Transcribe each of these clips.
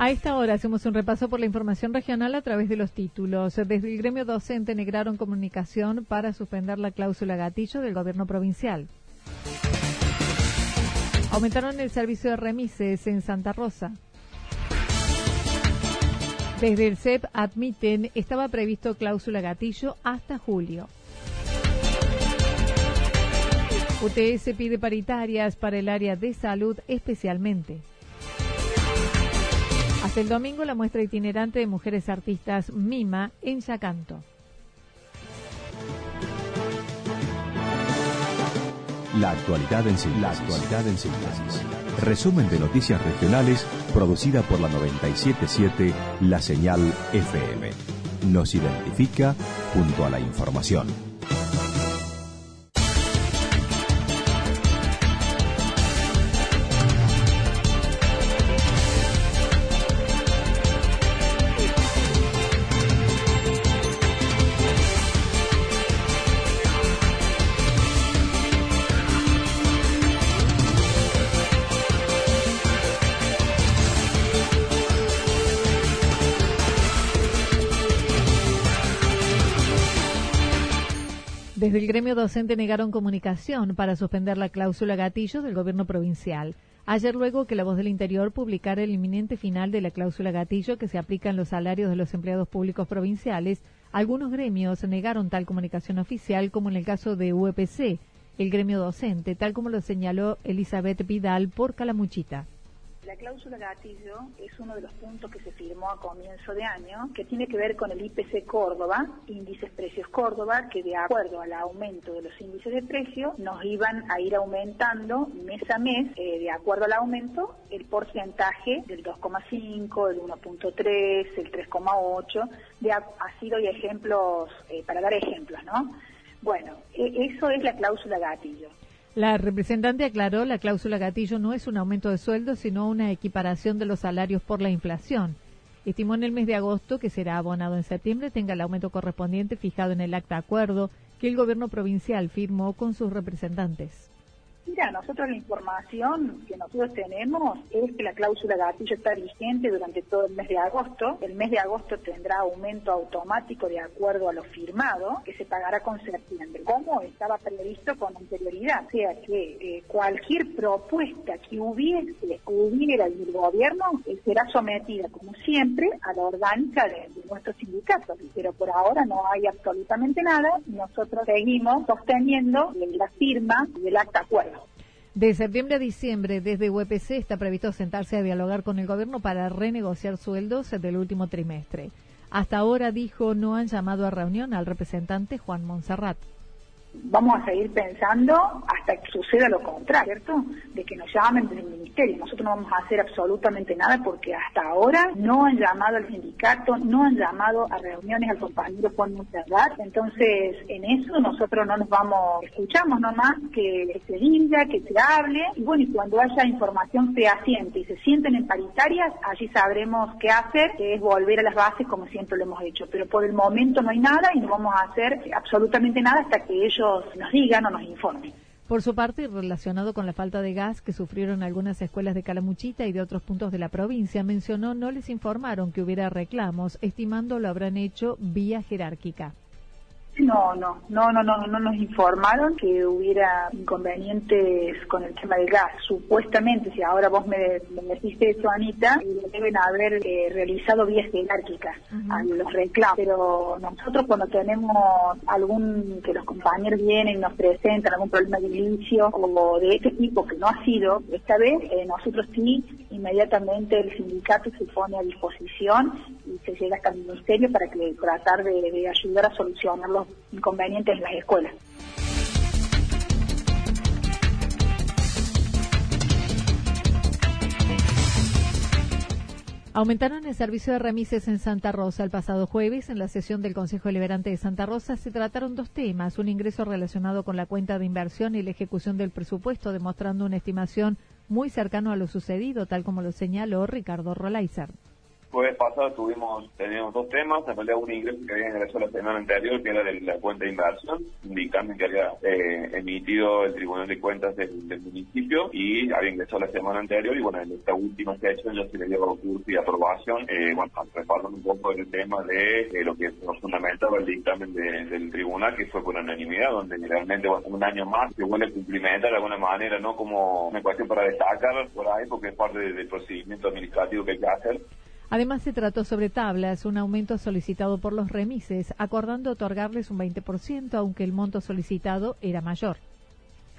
Hacemos un repaso por la información regional a través de los títulos. Desde el gremio docente negraron comunicación para suspender la cláusula gatillo del gobierno provincial. Aumentaron el servicio de remises en Santa Rosa. Desde el CEP admiten estaba previsto cláusula gatillo hasta julio. UTS pide paritarias para el área de salud especialmente. Hasta el domingo la muestra itinerante de mujeres artistas Mima en Yacanto. La actualidad en síntesis. La actualidad en síntesis. Resumen de noticias regionales producida por la 977 La Señal FM. Nos identifica junto a la información. Desde el gremio docente negaron comunicación para suspender la cláusula gatillo del gobierno provincial. Ayer luego que la voz del interior publicara el inminente final de la cláusula gatillo que se aplica en los salarios de los empleados públicos provinciales, algunos gremios negaron tal comunicación oficial como en el caso de UEPC, el gremio docente, tal como lo señaló Elizabeth Vidal por Calamuchita. La cláusula gatillo es uno de los puntos que se firmó a comienzo de año, que tiene que ver con el IPC Córdoba, índices precios Córdoba, que de acuerdo al aumento de los índices de precios nos iban a ir aumentando mes a mes, eh, de acuerdo al aumento, el porcentaje del 2,5, del 1,3, el 3,8, de así doy ejemplos, eh, para dar ejemplos, ¿no? Bueno, e, eso es la cláusula gatillo. La representante aclaró la cláusula gatillo no es un aumento de sueldo, sino una equiparación de los salarios por la inflación. Estimó en el mes de agosto, que será abonado en septiembre, tenga el aumento correspondiente fijado en el acta acuerdo que el gobierno provincial firmó con sus representantes. Mira, nosotros la información que nosotros tenemos es que la cláusula gatillo está vigente durante todo el mes de agosto. El mes de agosto tendrá aumento automático de acuerdo a lo firmado, que se pagará con septiembre, como estaba previsto con anterioridad. O sea que eh, cualquier propuesta que hubiese hubiera del gobierno eh, será sometida, como siempre, a la orgánica de, de nuestros sindicatos. Pero por ahora no hay absolutamente nada. Nosotros seguimos sosteniendo la firma del acta acuerdo. De septiembre a diciembre, desde UPC está previsto sentarse a dialogar con el gobierno para renegociar sueldos del último trimestre. Hasta ahora, dijo, no han llamado a reunión al representante Juan Monserrat. Vamos a seguir pensando hasta que suceda lo contrario, ¿cierto? De que nos llamen desde el ministerio. Nosotros no vamos a hacer absolutamente nada porque hasta ahora no han llamado al sindicato, no han llamado a reuniones al compañero Juan Monserrat. Entonces, en eso nosotros no nos vamos, escuchamos nomás que se diga, que se hable, y bueno, y cuando haya información fehaciente y se sienten en paritarias, allí sabremos qué hacer, que es volver a las bases como siempre lo hemos hecho. Pero por el momento no hay nada y no vamos a hacer absolutamente nada hasta que ellos nos digan o nos informen. Por su parte, relacionado con la falta de gas que sufrieron algunas escuelas de Calamuchita y de otros puntos de la provincia, mencionó no les informaron que hubiera reclamos, estimando lo habrán hecho vía jerárquica. No, no, no, no, no, no nos informaron que hubiera inconvenientes con el tema del gas. Supuestamente, si ahora vos me, me decís eso, Anita, deben haber eh, realizado vías jerárquicas a los reclamos. Pero nosotros cuando tenemos algún, que los compañeros vienen y nos presentan algún problema de inicio o de este tipo que no ha sido, esta vez eh, nosotros sí, inmediatamente el sindicato se pone a disposición y se llega hasta el ministerio para que tratar de, de ayudar a solucionar los inconvenientes en las escuelas. Aumentaron el servicio de remises en Santa Rosa el pasado jueves. En la sesión del Consejo Deliberante de Santa Rosa se trataron dos temas, un ingreso relacionado con la cuenta de inversión y la ejecución del presupuesto, demostrando una estimación muy cercano a lo sucedido, tal como lo señaló Ricardo Rolaiser jueves pasado tuvimos, teníamos dos temas, en realidad un ingreso que había ingresado la semana anterior, que era de la cuenta de inversión, dictamen que había eh, emitido el Tribunal de Cuentas del, municipio y había ingresado la semana anterior y bueno, en esta última sesión ya se le dio curso y aprobación, eh, bueno, respaldando un poco el tema de lo que nos fundamentaba el dictamen del tribunal, que fue por unanimidad, donde realmente bueno, un año más se vuelve a cumplimentar de alguna manera, no como una cuestión para destacar por ahí, porque es parte del procedimiento administrativo que hay que hacer, Además, se trató sobre tablas, un aumento solicitado por los remises, acordando otorgarles un 20%, aunque el monto solicitado era mayor.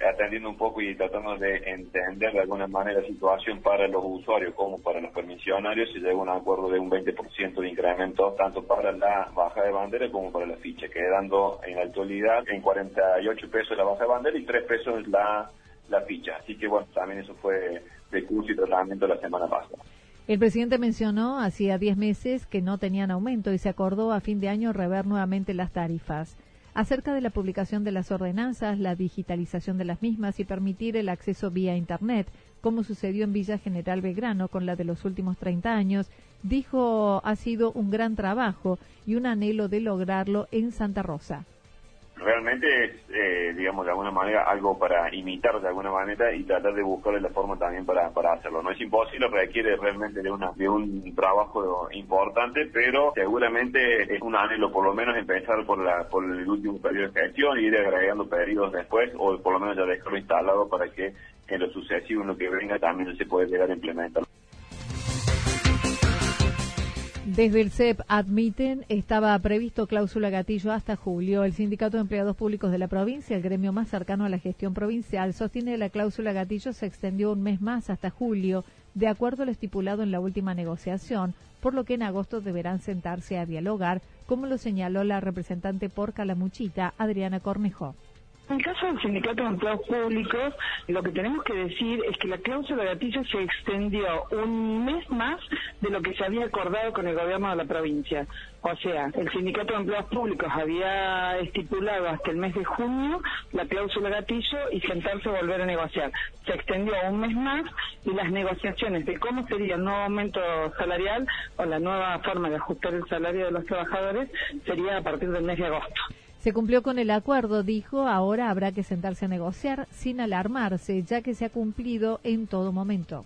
Atendiendo un poco y tratando de entender de alguna manera la situación para los usuarios como para los permisionarios, se llegó a un acuerdo de un 20% de incremento tanto para la baja de bandera como para la ficha, quedando en la actualidad en 48 pesos la baja de bandera y 3 pesos la, la ficha. Así que bueno, también eso fue de curso y tratamiento la semana pasada. El presidente mencionó hacía 10 meses que no tenían aumento y se acordó a fin de año rever nuevamente las tarifas. Acerca de la publicación de las ordenanzas, la digitalización de las mismas y permitir el acceso vía Internet, como sucedió en Villa General Belgrano con la de los últimos 30 años, dijo ha sido un gran trabajo y un anhelo de lograrlo en Santa Rosa realmente es, eh, digamos, de alguna manera algo para imitar de alguna manera y tratar de buscarle la forma también para, para hacerlo. No es imposible, requiere realmente de, una, de un trabajo importante, pero seguramente es un anhelo por lo menos empezar por, la, por el último periodo de gestión y ir agregando periodos después o por lo menos ya dejarlo instalado para que en lo sucesivo, en lo que venga, también se pueda llegar a implementar. Desde el CEP admiten, estaba previsto cláusula gatillo hasta julio. El Sindicato de Empleados Públicos de la provincia, el gremio más cercano a la gestión provincial, sostiene que la cláusula gatillo se extendió un mes más hasta julio, de acuerdo a lo estipulado en la última negociación, por lo que en agosto deberán sentarse a dialogar, como lo señaló la representante por Calamuchita, Adriana Cornejo. En el caso del Sindicato de Empleados Públicos, lo que tenemos que decir es que la cláusula de gatillo se extendió un mes más de lo que se había acordado con el gobierno de la provincia. O sea, el Sindicato de Empleados Públicos había estipulado hasta el mes de junio la cláusula gatillo y sentarse a volver a negociar. Se extendió un mes más y las negociaciones de cómo sería el nuevo aumento salarial o la nueva forma de ajustar el salario de los trabajadores sería a partir del mes de agosto. Se cumplió con el acuerdo, dijo, ahora habrá que sentarse a negociar sin alarmarse, ya que se ha cumplido en todo momento.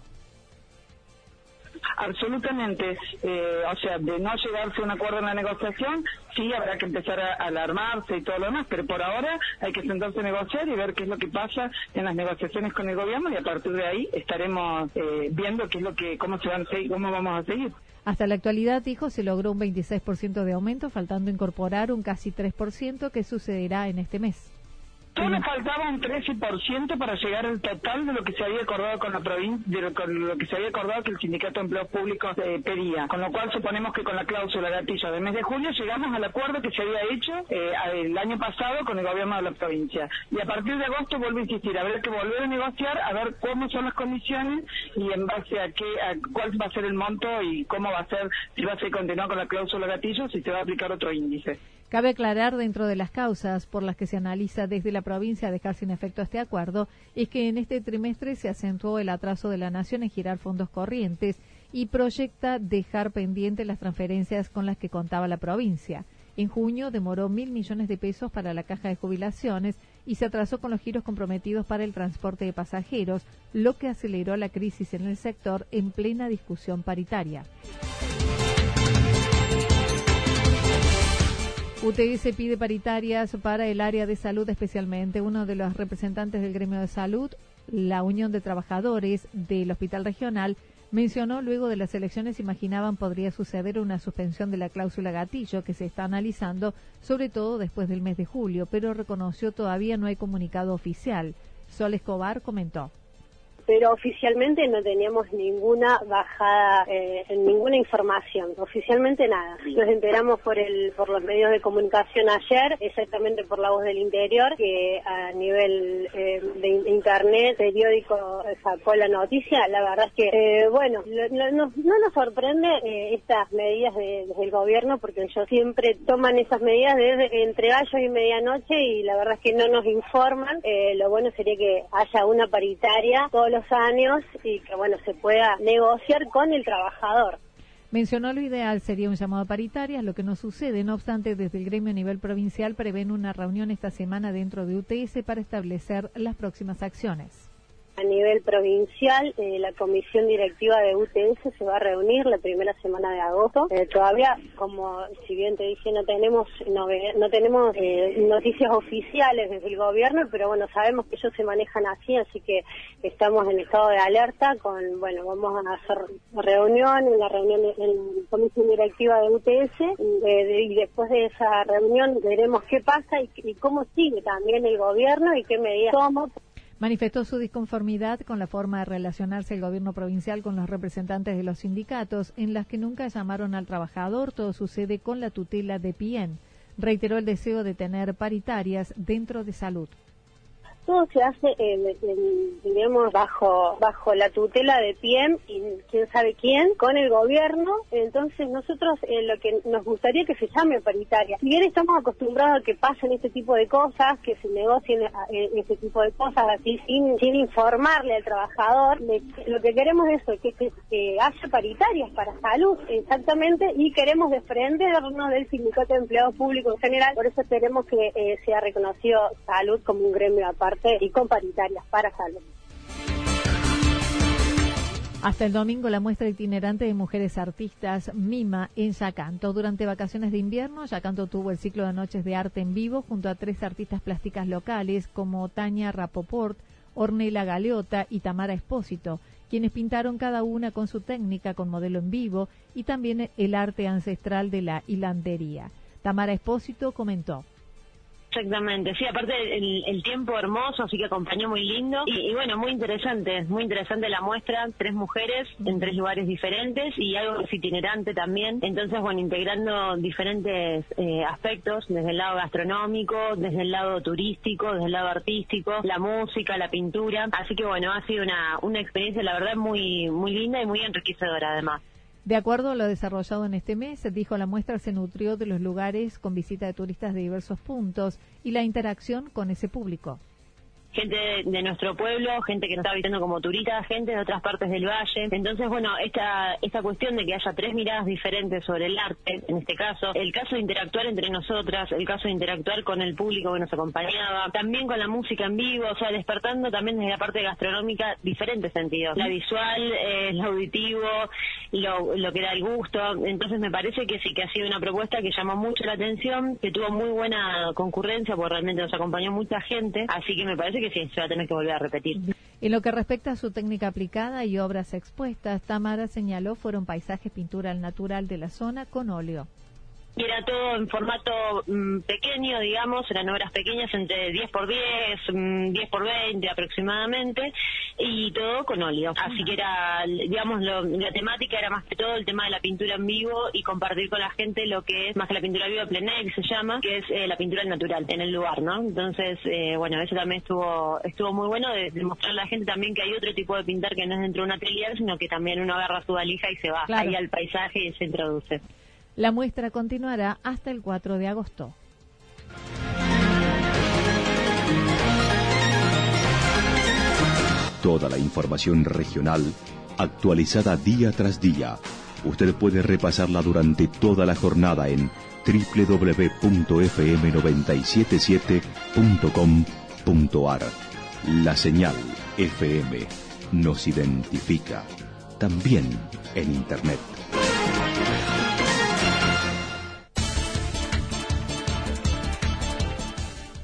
Absolutamente, eh, o sea, de no llegarse a un acuerdo en la negociación, sí habrá que empezar a alarmarse y todo lo demás, pero por ahora hay que sentarse a negociar y ver qué es lo que pasa en las negociaciones con el gobierno y a partir de ahí estaremos eh, viendo qué es lo que, cómo se van a seguir, cómo vamos a seguir. Hasta la actualidad, dijo, se logró un 26% de aumento, faltando incorporar un casi 3% que sucederá en este mes. Le faltaba un 13% para llegar al total de lo que se había acordado con la provincia, de lo, que se había acordado que el Sindicato de Empleos Públicos eh, pedía. Con lo cual suponemos que con la cláusula gatillo del mes de julio llegamos al acuerdo que se había hecho eh, el año pasado con el gobierno de la provincia. Y a partir de agosto vuelvo a insistir, habrá que volver a negociar, a ver cómo son las condiciones y en base a qué, a cuál va a ser el monto y cómo va a ser, si va a ser continuar con la cláusula gatillo, si se va a aplicar otro índice. Cabe aclarar dentro de las causas por las que se analiza desde la provincia dejar sin efecto este acuerdo es que en este trimestre se acentuó el atraso de la nación en girar fondos corrientes y proyecta dejar pendientes las transferencias con las que contaba la provincia. En junio demoró mil millones de pesos para la caja de jubilaciones y se atrasó con los giros comprometidos para el transporte de pasajeros, lo que aceleró la crisis en el sector en plena discusión paritaria. UTS pide paritarias para el área de salud especialmente. Uno de los representantes del gremio de salud, la Unión de Trabajadores del Hospital Regional, mencionó luego de las elecciones imaginaban podría suceder una suspensión de la cláusula gatillo que se está analizando, sobre todo después del mes de julio, pero reconoció todavía no hay comunicado oficial. Sol Escobar comentó pero oficialmente no teníamos ninguna bajada, eh, ninguna información, oficialmente nada. Nos enteramos por el por los medios de comunicación ayer, exactamente por la voz del interior, que a nivel eh, de, internet, periódico sacó la noticia. La verdad es que, eh, bueno, no, nos sorprende eh, estas medidas de, del gobierno porque ellos siempre toman esas medidas desde entre gallo y medianoche y la verdad es que no nos informan. lo bueno sería que haya una paritaria todos los años y que bueno se pueda negociar con el trabajador. Mencionó lo ideal sería un llamado a paritarias, lo que no sucede. No obstante, desde el gremio a nivel provincial prevén una reunión esta semana dentro de UTS para establecer las próximas acciones. A nivel provincial, eh, la comisión directiva de UTS se va a reunir la primera semana de agosto. Eh, todavía, como si bien te dije, no tenemos no, no tenemos eh, noticias oficiales desde el gobierno, pero bueno, sabemos que ellos se manejan así, así que estamos en estado de alerta. Con bueno, vamos a hacer reunión, en la reunión en la comisión directiva de UTS y después de esa reunión veremos qué pasa y, cómo sigue también el gobierno y qué medidas toma manifestó su disconformidad con la forma de relacionarse el gobierno provincial con los representantes de los sindicatos, en las que nunca llamaron al trabajador. Todo sucede con la tutela de PIEN. Reiteró el deseo de tener paritarias dentro de salud todo se hace, digamos, bajo bajo la tutela de PIEM y quién sabe quién, con el gobierno. Entonces nosotros eh, lo que nos gustaría que se llame paritaria. Si bien estamos acostumbrados a que pasen este tipo de cosas, que se negocien eh, este tipo de cosas así sin, sin informarle al trabajador, lo que queremos es que, que, haya paritarias para salud, exactamente, y queremos desprendernos del sindicato de empleados públicos en general. Por eso queremos que eh, sea reconocido salud como un gremio aparte y con paritarias para salud. Hasta el domingo la muestra itinerante de mujeres artistas Mima en Yacanto. Durante vacaciones de invierno, Yacanto tuvo el ciclo de noches de arte en vivo junto a tres artistas plásticas locales como Tania Rapoport, Ornella Galeota y Tamara Espósito, quienes pintaron cada una con su técnica con modelo en vivo y también el arte ancestral de la hilandería. Tamara Espósito comentó. Exactamente, sí, aparte el, tiempo hermoso, así que acompañó muy lindo. Y, bueno, muy interesante, muy interesante la muestra, tres mujeres en tres lugares diferentes y algo itinerante también, entonces bueno, integrando diferentes eh, aspectos, desde el lado gastronómico, desde el lado turístico, desde el lado artístico, la música, la pintura, así que bueno, ha sido una, una experiencia la verdad muy, muy linda y muy enriquecedora además. De acuerdo a lo desarrollado en este mes, dijo la muestra se nutrió de los lugares con visita de turistas de diversos puntos y la interacción con ese público gente de, nuestro pueblo, gente que nos está visitando como turista, gente de otras partes del valle. Entonces, bueno, esta, esta cuestión de que haya tres miradas diferentes sobre el arte, en este caso, el caso de interactuar entre nosotras, el caso de interactuar con el público que nos acompañaba, también con la música en vivo, o sea, despertando también desde la parte gastronómica diferentes sentidos, la visual, eh, el auditivo, lo, lo que era el gusto. Entonces, me parece que sí, que ha sido una propuesta que llamó mucho la atención, que tuvo muy buena concurrencia, porque realmente nos acompañó mucha gente, así que me parece que a tener que volver a repetir. En lo que respecta a su técnica aplicada y obras expuestas, Tamara señaló fueron paisajes, pintura al natural de la zona con óleo y era todo en formato mm, pequeño, digamos, eran obras pequeñas entre 10 por 10, 10 mm, por 20 aproximadamente, y todo con óleo. Así que era, digamos, la temática era más que todo el tema de la pintura en vivo y compartir con la gente lo que es, más que la pintura viva, plené, que se llama, que es eh, la pintura natural en el lugar, ¿no? Entonces, eh, bueno, eso también estuvo estuvo muy bueno de, mostrarle a la gente también que hay otro tipo de pintar que no es dentro de un atelier, sino que también uno agarra su valija y se va ahí al paisaje y se introduce. La muestra continuará hasta el 4 de agosto. Toda la información regional actualizada día tras día. Usted puede repasarla durante toda la jornada en www.fm977.com.ar. La señal FM nos identifica también en Internet.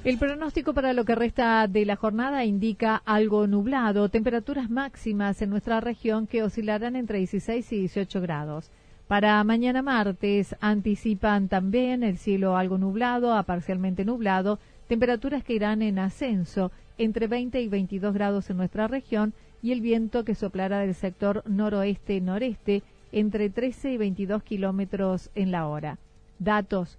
El pronóstico para lo que resta de la jornada indica algo nublado, temperaturas máximas en nuestra región que oscilarán entre 16 y 18 grados. Para mañana martes anticipan también el cielo algo nublado a parcialmente nublado, temperaturas que irán en ascenso entre 20 y 22 grados en nuestra región y el viento que soplará del sector noroeste-noreste entre 13 y 22 kilómetros en la hora. Datos